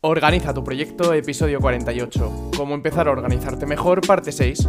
Organiza tu proyecto, episodio 48. Cómo empezar a organizarte mejor, parte 6.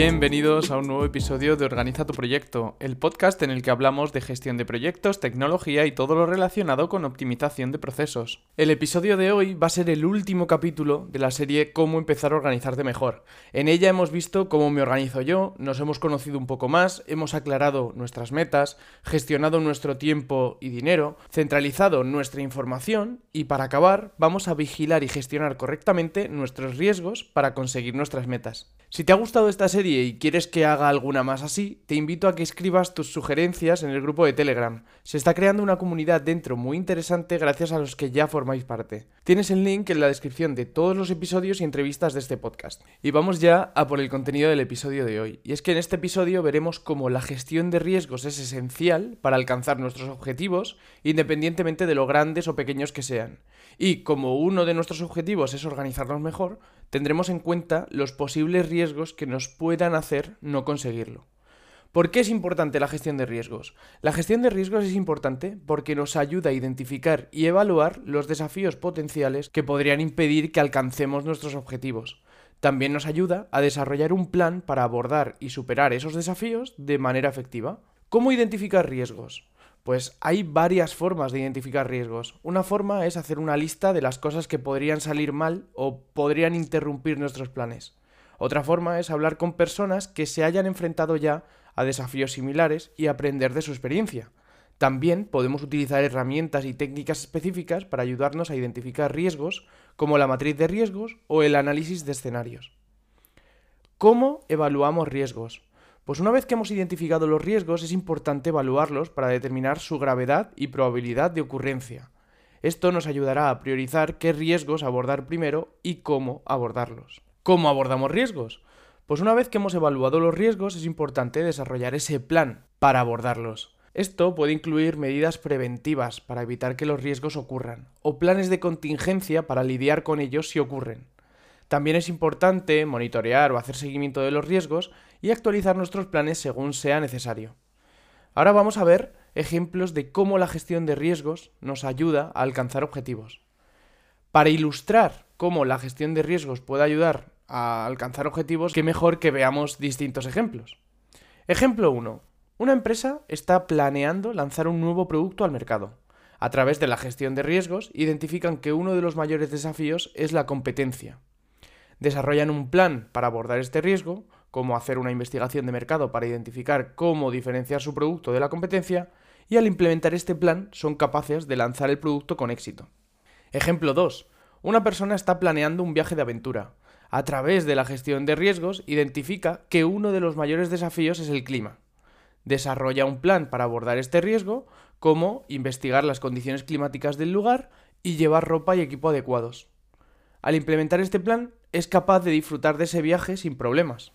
Bienvenidos a un nuevo episodio de Organiza tu proyecto, el podcast en el que hablamos de gestión de proyectos, tecnología y todo lo relacionado con optimización de procesos. El episodio de hoy va a ser el último capítulo de la serie Cómo empezar a organizarte mejor. En ella hemos visto cómo me organizo yo, nos hemos conocido un poco más, hemos aclarado nuestras metas, gestionado nuestro tiempo y dinero, centralizado nuestra información y para acabar vamos a vigilar y gestionar correctamente nuestros riesgos para conseguir nuestras metas. Si te ha gustado esta serie y quieres que haga alguna más así, te invito a que escribas tus sugerencias en el grupo de Telegram. Se está creando una comunidad dentro muy interesante gracias a los que ya formáis parte. Tienes el link en la descripción de todos los episodios y entrevistas de este podcast. Y vamos ya a por el contenido del episodio de hoy. Y es que en este episodio veremos cómo la gestión de riesgos es esencial para alcanzar nuestros objetivos, independientemente de lo grandes o pequeños que sean. Y como uno de nuestros objetivos es organizarnos mejor, tendremos en cuenta los posibles riesgos que nos puedan hacer no conseguirlo. ¿Por qué es importante la gestión de riesgos? La gestión de riesgos es importante porque nos ayuda a identificar y evaluar los desafíos potenciales que podrían impedir que alcancemos nuestros objetivos. También nos ayuda a desarrollar un plan para abordar y superar esos desafíos de manera efectiva. ¿Cómo identificar riesgos? Pues hay varias formas de identificar riesgos. Una forma es hacer una lista de las cosas que podrían salir mal o podrían interrumpir nuestros planes. Otra forma es hablar con personas que se hayan enfrentado ya a desafíos similares y aprender de su experiencia. También podemos utilizar herramientas y técnicas específicas para ayudarnos a identificar riesgos, como la matriz de riesgos o el análisis de escenarios. ¿Cómo evaluamos riesgos? Pues una vez que hemos identificado los riesgos es importante evaluarlos para determinar su gravedad y probabilidad de ocurrencia. Esto nos ayudará a priorizar qué riesgos abordar primero y cómo abordarlos. ¿Cómo abordamos riesgos? Pues una vez que hemos evaluado los riesgos es importante desarrollar ese plan para abordarlos. Esto puede incluir medidas preventivas para evitar que los riesgos ocurran, o planes de contingencia para lidiar con ellos si ocurren. También es importante monitorear o hacer seguimiento de los riesgos y actualizar nuestros planes según sea necesario. Ahora vamos a ver ejemplos de cómo la gestión de riesgos nos ayuda a alcanzar objetivos. Para ilustrar cómo la gestión de riesgos puede ayudar a alcanzar objetivos, qué mejor que veamos distintos ejemplos. Ejemplo 1. Una empresa está planeando lanzar un nuevo producto al mercado. A través de la gestión de riesgos, identifican que uno de los mayores desafíos es la competencia desarrollan un plan para abordar este riesgo, como hacer una investigación de mercado para identificar cómo diferenciar su producto de la competencia, y al implementar este plan son capaces de lanzar el producto con éxito. Ejemplo 2. Una persona está planeando un viaje de aventura. A través de la gestión de riesgos, identifica que uno de los mayores desafíos es el clima. Desarrolla un plan para abordar este riesgo, como investigar las condiciones climáticas del lugar y llevar ropa y equipo adecuados. Al implementar este plan, es capaz de disfrutar de ese viaje sin problemas.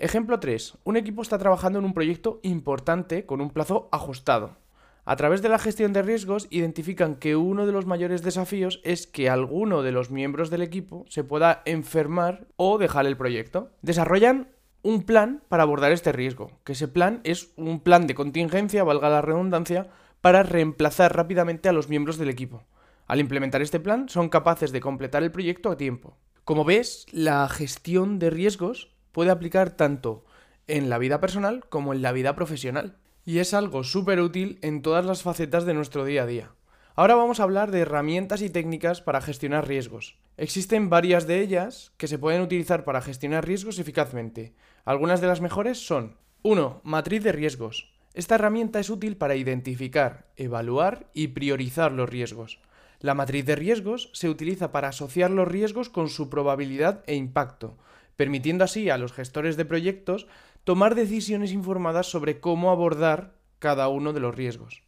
Ejemplo 3. Un equipo está trabajando en un proyecto importante con un plazo ajustado. A través de la gestión de riesgos identifican que uno de los mayores desafíos es que alguno de los miembros del equipo se pueda enfermar o dejar el proyecto. Desarrollan un plan para abordar este riesgo, que ese plan es un plan de contingencia, valga la redundancia, para reemplazar rápidamente a los miembros del equipo. Al implementar este plan son capaces de completar el proyecto a tiempo. Como ves, la gestión de riesgos puede aplicar tanto en la vida personal como en la vida profesional. Y es algo súper útil en todas las facetas de nuestro día a día. Ahora vamos a hablar de herramientas y técnicas para gestionar riesgos. Existen varias de ellas que se pueden utilizar para gestionar riesgos eficazmente. Algunas de las mejores son 1. Matriz de riesgos. Esta herramienta es útil para identificar, evaluar y priorizar los riesgos. La matriz de riesgos se utiliza para asociar los riesgos con su probabilidad e impacto, permitiendo así a los gestores de proyectos tomar decisiones informadas sobre cómo abordar cada uno de los riesgos.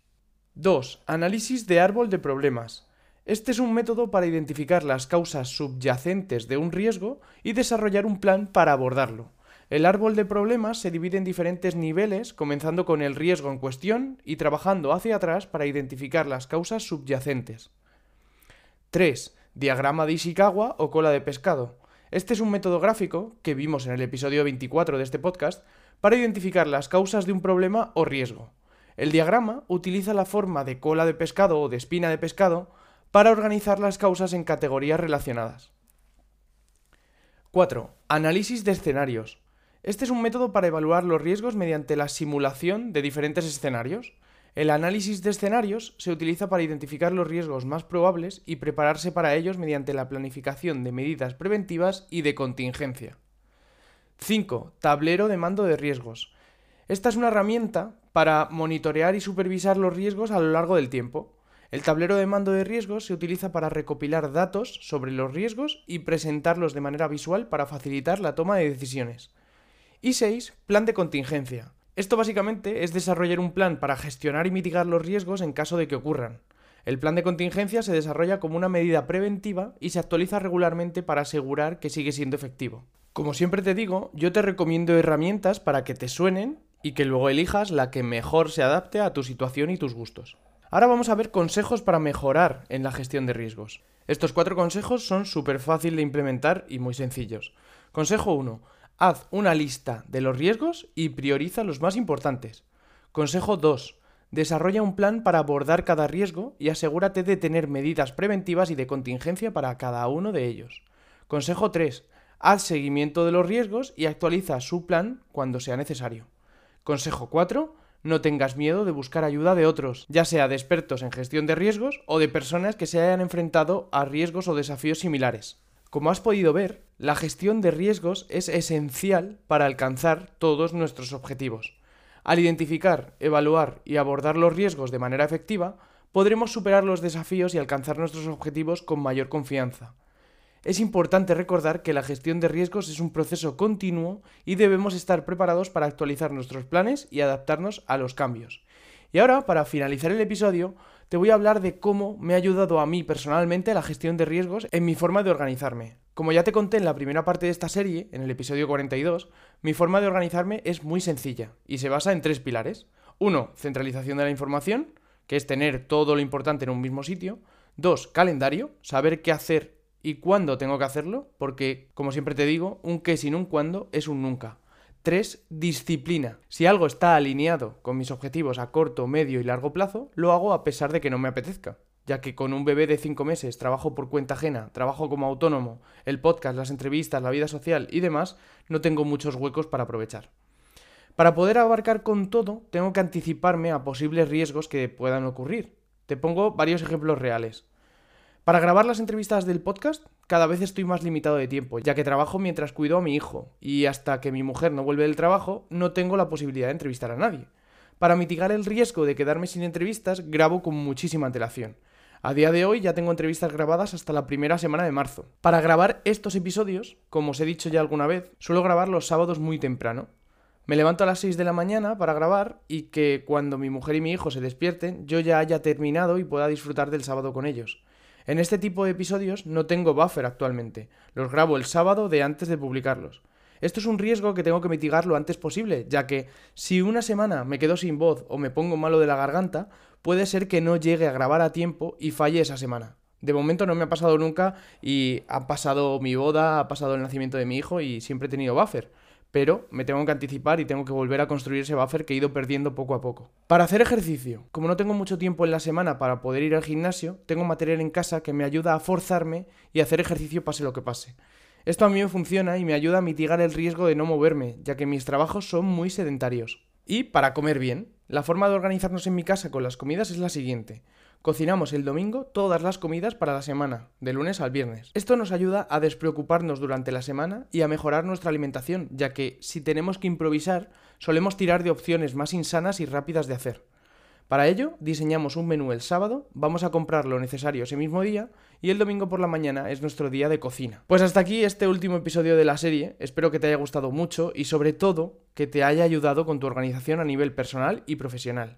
2. Análisis de árbol de problemas. Este es un método para identificar las causas subyacentes de un riesgo y desarrollar un plan para abordarlo. El árbol de problemas se divide en diferentes niveles, comenzando con el riesgo en cuestión y trabajando hacia atrás para identificar las causas subyacentes. 3. Diagrama de Ishikawa o cola de pescado. Este es un método gráfico que vimos en el episodio 24 de este podcast para identificar las causas de un problema o riesgo. El diagrama utiliza la forma de cola de pescado o de espina de pescado para organizar las causas en categorías relacionadas. 4. Análisis de escenarios. Este es un método para evaluar los riesgos mediante la simulación de diferentes escenarios. El análisis de escenarios se utiliza para identificar los riesgos más probables y prepararse para ellos mediante la planificación de medidas preventivas y de contingencia. 5. Tablero de mando de riesgos. Esta es una herramienta para monitorear y supervisar los riesgos a lo largo del tiempo. El tablero de mando de riesgos se utiliza para recopilar datos sobre los riesgos y presentarlos de manera visual para facilitar la toma de decisiones. Y 6. Plan de contingencia. Esto básicamente es desarrollar un plan para gestionar y mitigar los riesgos en caso de que ocurran. El plan de contingencia se desarrolla como una medida preventiva y se actualiza regularmente para asegurar que sigue siendo efectivo. Como siempre te digo, yo te recomiendo herramientas para que te suenen y que luego elijas la que mejor se adapte a tu situación y tus gustos. Ahora vamos a ver consejos para mejorar en la gestión de riesgos. Estos cuatro consejos son súper fácil de implementar y muy sencillos. Consejo 1. Haz una lista de los riesgos y prioriza los más importantes. Consejo 2. Desarrolla un plan para abordar cada riesgo y asegúrate de tener medidas preventivas y de contingencia para cada uno de ellos. Consejo 3. Haz seguimiento de los riesgos y actualiza su plan cuando sea necesario. Consejo 4. No tengas miedo de buscar ayuda de otros, ya sea de expertos en gestión de riesgos o de personas que se hayan enfrentado a riesgos o desafíos similares. Como has podido ver, la gestión de riesgos es esencial para alcanzar todos nuestros objetivos. Al identificar, evaluar y abordar los riesgos de manera efectiva, podremos superar los desafíos y alcanzar nuestros objetivos con mayor confianza. Es importante recordar que la gestión de riesgos es un proceso continuo y debemos estar preparados para actualizar nuestros planes y adaptarnos a los cambios. Y ahora, para finalizar el episodio, te voy a hablar de cómo me ha ayudado a mí personalmente la gestión de riesgos en mi forma de organizarme. Como ya te conté en la primera parte de esta serie, en el episodio 42, mi forma de organizarme es muy sencilla y se basa en tres pilares. Uno, centralización de la información, que es tener todo lo importante en un mismo sitio. Dos, calendario, saber qué hacer y cuándo tengo que hacerlo, porque, como siempre te digo, un qué sin un cuándo es un nunca. 3. Disciplina. Si algo está alineado con mis objetivos a corto, medio y largo plazo, lo hago a pesar de que no me apetezca, ya que con un bebé de 5 meses trabajo por cuenta ajena, trabajo como autónomo, el podcast, las entrevistas, la vida social y demás, no tengo muchos huecos para aprovechar. Para poder abarcar con todo, tengo que anticiparme a posibles riesgos que puedan ocurrir. Te pongo varios ejemplos reales. Para grabar las entrevistas del podcast, cada vez estoy más limitado de tiempo, ya que trabajo mientras cuido a mi hijo, y hasta que mi mujer no vuelve del trabajo, no tengo la posibilidad de entrevistar a nadie. Para mitigar el riesgo de quedarme sin entrevistas, grabo con muchísima antelación. A día de hoy ya tengo entrevistas grabadas hasta la primera semana de marzo. Para grabar estos episodios, como os he dicho ya alguna vez, suelo grabar los sábados muy temprano. Me levanto a las 6 de la mañana para grabar y que cuando mi mujer y mi hijo se despierten yo ya haya terminado y pueda disfrutar del sábado con ellos. En este tipo de episodios no tengo buffer actualmente, los grabo el sábado de antes de publicarlos. Esto es un riesgo que tengo que mitigar lo antes posible, ya que si una semana me quedo sin voz o me pongo malo de la garganta, puede ser que no llegue a grabar a tiempo y falle esa semana. De momento no me ha pasado nunca y ha pasado mi boda, ha pasado el nacimiento de mi hijo y siempre he tenido buffer pero me tengo que anticipar y tengo que volver a construir ese buffer que he ido perdiendo poco a poco. Para hacer ejercicio, como no tengo mucho tiempo en la semana para poder ir al gimnasio, tengo material en casa que me ayuda a forzarme y hacer ejercicio pase lo que pase. Esto a mí me funciona y me ayuda a mitigar el riesgo de no moverme, ya que mis trabajos son muy sedentarios. Y para comer bien, la forma de organizarnos en mi casa con las comidas es la siguiente. Cocinamos el domingo todas las comidas para la semana, de lunes al viernes. Esto nos ayuda a despreocuparnos durante la semana y a mejorar nuestra alimentación, ya que si tenemos que improvisar, solemos tirar de opciones más insanas y rápidas de hacer. Para ello, diseñamos un menú el sábado, vamos a comprar lo necesario ese mismo día y el domingo por la mañana es nuestro día de cocina. Pues hasta aquí este último episodio de la serie, espero que te haya gustado mucho y sobre todo que te haya ayudado con tu organización a nivel personal y profesional.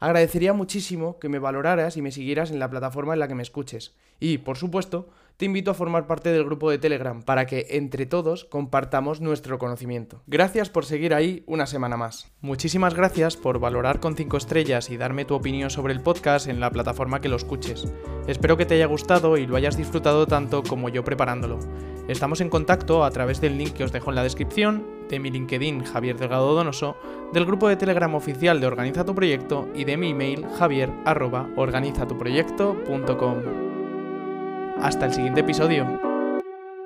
Agradecería muchísimo que me valoraras y me siguieras en la plataforma en la que me escuches. Y, por supuesto, te invito a formar parte del grupo de Telegram para que entre todos compartamos nuestro conocimiento. Gracias por seguir ahí una semana más. Muchísimas gracias por valorar con 5 estrellas y darme tu opinión sobre el podcast en la plataforma que lo escuches. Espero que te haya gustado y lo hayas disfrutado tanto como yo preparándolo. Estamos en contacto a través del link que os dejo en la descripción, de mi LinkedIn Javier Delgado Donoso, del grupo de Telegram oficial de Organiza tu Proyecto y de mi email javier.organizatuproyecto.com. Hasta el siguiente episodio.